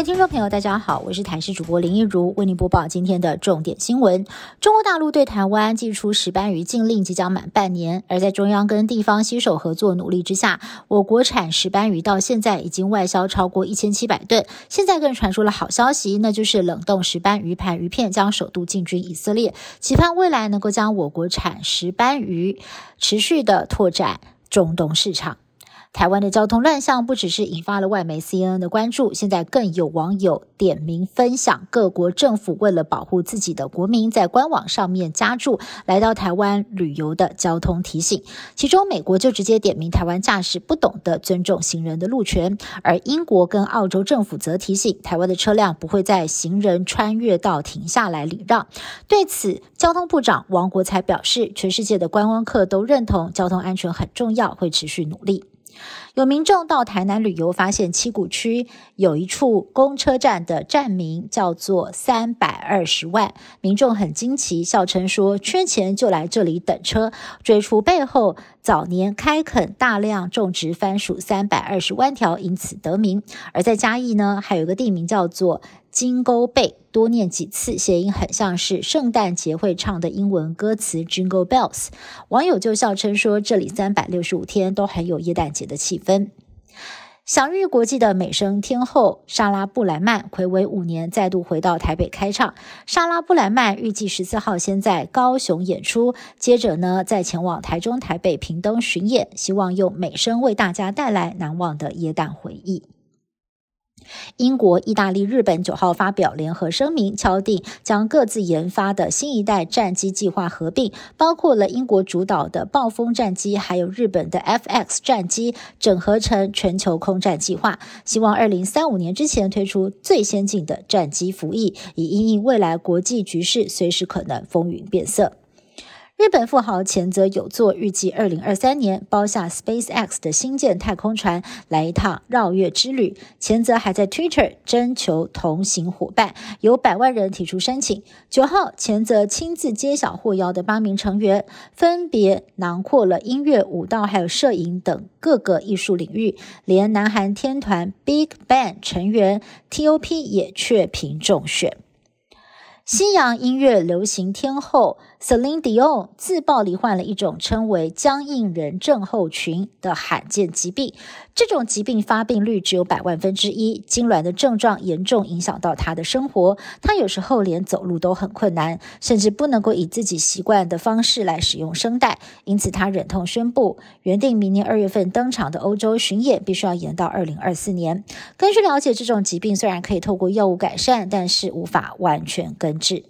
位听众朋友，大家好，我是台视主播林一如，为您播报今天的重点新闻。中国大陆对台湾寄出石斑鱼禁令即将满半年，而在中央跟地方携手合作努力之下，我国产石斑鱼到现在已经外销超过一千七百吨。现在更传出了好消息，那就是冷冻石斑鱼盘鱼片将首度进军以色列，期盼未来能够将我国产石斑鱼持续的拓展中东市场。台湾的交通乱象不只是引发了外媒 CNN 的关注，现在更有网友点名分享各国政府为了保护自己的国民，在官网上面加注来到台湾旅游的交通提醒。其中，美国就直接点名台湾驾驶不懂得尊重行人的路权，而英国跟澳洲政府则提醒台湾的车辆不会在行人穿越道停下来礼让。对此，交通部长王国才表示，全世界的观光客都认同交通安全很重要，会持续努力。有民众到台南旅游，发现七股区有一处公车站的站名叫做三百二十万，民众很惊奇，笑称说缺钱就来这里等车。追出背后，早年开垦大量种植番薯三百二十万条，因此得名。而在嘉义呢，还有个地名叫做。金钩背多念几次，谐音很像是圣诞节会唱的英文歌词 Jingle Bells。网友就笑称说，这里三百六十五天都很有耶诞节的气氛。享誉国际的美声天后莎拉布莱曼，暌违五年再度回到台北开唱。莎拉布莱曼预计十四号先在高雄演出，接着呢再前往台中、台北、屏东巡演，希望用美声为大家带来难忘的耶诞回忆。英国、意大利、日本九号发表联合声明，敲定将各自研发的新一代战机计划合并，包括了英国主导的暴风战机，还有日本的 F-X 战机，整合成全球空战计划，希望二零三五年之前推出最先进的战机服役，以应应未来国际局势随时可能风云变色。日本富豪前泽有作预计二零二三年包下 SpaceX 的新建太空船来一趟绕月之旅。前泽还在 Twitter 征求同行伙伴，有百万人提出申请。九号，前泽亲自揭晓获邀的八名成员，分别囊括了音乐、舞蹈还有摄影等各个艺术领域，连南韩天团 Big Bang 成员 T.O.P 也确评中选。西洋音乐流行天后 Celine Dion 自曝罹患了一种称为僵硬人症候群的罕见疾病。这种疾病发病率只有百万分之一，痉挛的症状严重影响到他的生活。他有时候连走路都很困难，甚至不能够以自己习惯的方式来使用声带。因此，他忍痛宣布，原定明年二月份登场的欧洲巡演必须要延到二零二四年。根据了解，这种疾病虽然可以透过药物改善，但是无法完全根治。